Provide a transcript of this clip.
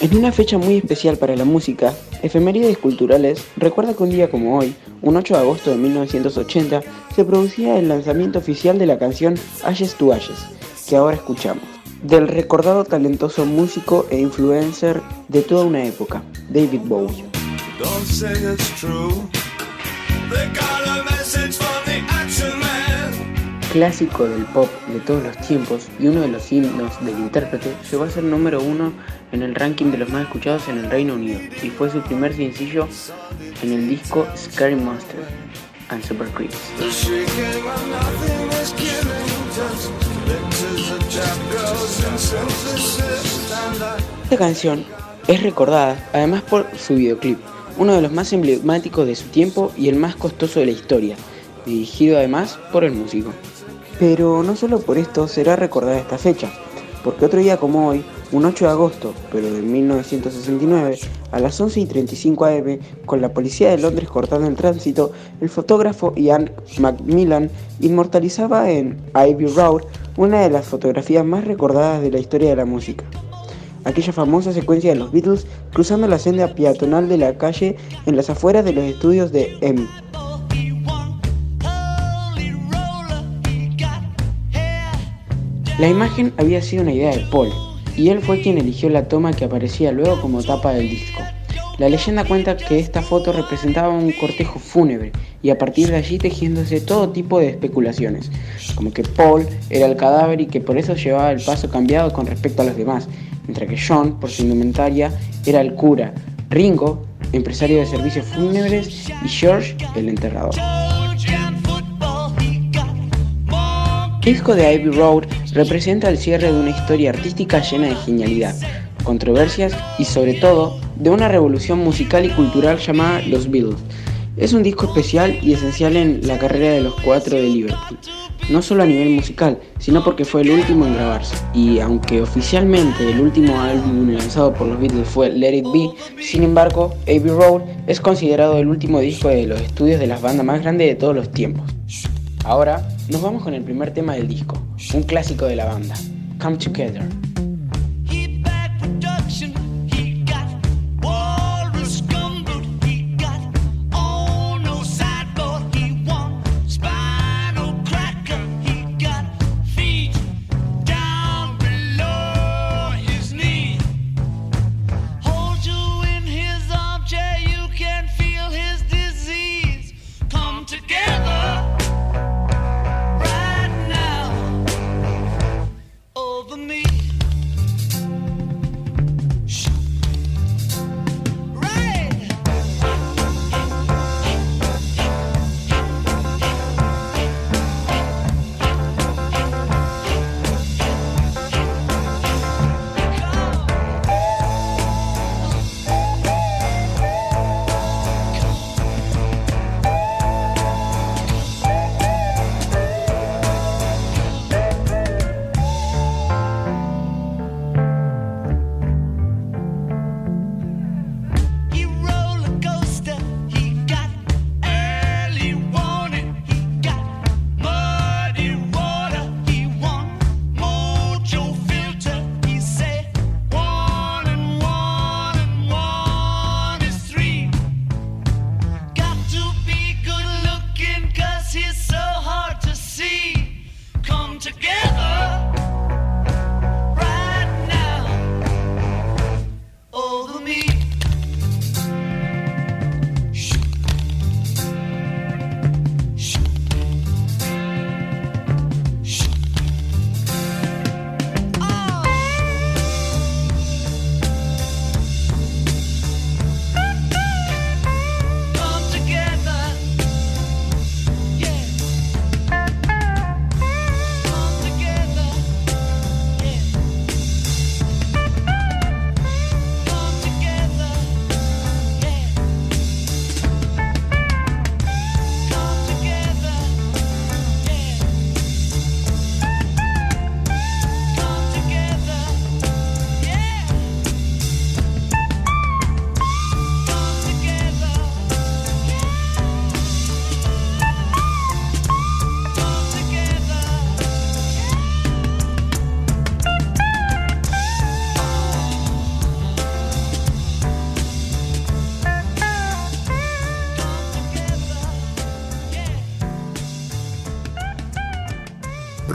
En una fecha muy especial para la música, Efemérides Culturales recuerda que un día como hoy, un 8 de agosto de 1980, se producía el lanzamiento oficial de la canción Ashes to Ashes, que ahora escuchamos, del recordado talentoso músico e influencer de toda una época, David Bowie. Clásico del pop de todos los tiempos y uno de los himnos del intérprete, llegó a ser número uno en el ranking de los más escuchados en el Reino Unido y fue su primer sencillo en el disco Scary Monster and Super. Esta canción es recordada además por su videoclip, uno de los más emblemáticos de su tiempo y el más costoso de la historia, dirigido además por el músico. Pero no solo por esto será recordada esta fecha, porque otro día como hoy, un 8 de agosto, pero de 1969, a las 11 y 35 am, con la policía de Londres cortando el tránsito, el fotógrafo Ian Macmillan inmortalizaba en Ivy Road una de las fotografías más recordadas de la historia de la música. Aquella famosa secuencia de los Beatles cruzando la senda peatonal de la calle en las afueras de los estudios de EMI. La imagen había sido una idea de Paul, y él fue quien eligió la toma que aparecía luego como tapa del disco. La leyenda cuenta que esta foto representaba un cortejo fúnebre y a partir de allí tejiéndose todo tipo de especulaciones, como que Paul era el cadáver y que por eso llevaba el paso cambiado con respecto a los demás, mientras que John, por su indumentaria, era el cura, Ringo, empresario de servicios fúnebres y George, el enterrador. Disco de Ivy Road representa el cierre de una historia artística llena de genialidad, controversias y sobre todo de una revolución musical y cultural llamada Los Beatles. Es un disco especial y esencial en la carrera de los cuatro de Liverpool, no solo a nivel musical, sino porque fue el último en grabarse. Y aunque oficialmente el último álbum lanzado por los Beatles fue Let It Be, sin embargo, Abbey Road es considerado el último disco de los estudios de las bandas más grandes de todos los tiempos. Ahora nos vamos con el primer tema del disco, un clásico de la banda, Come Together.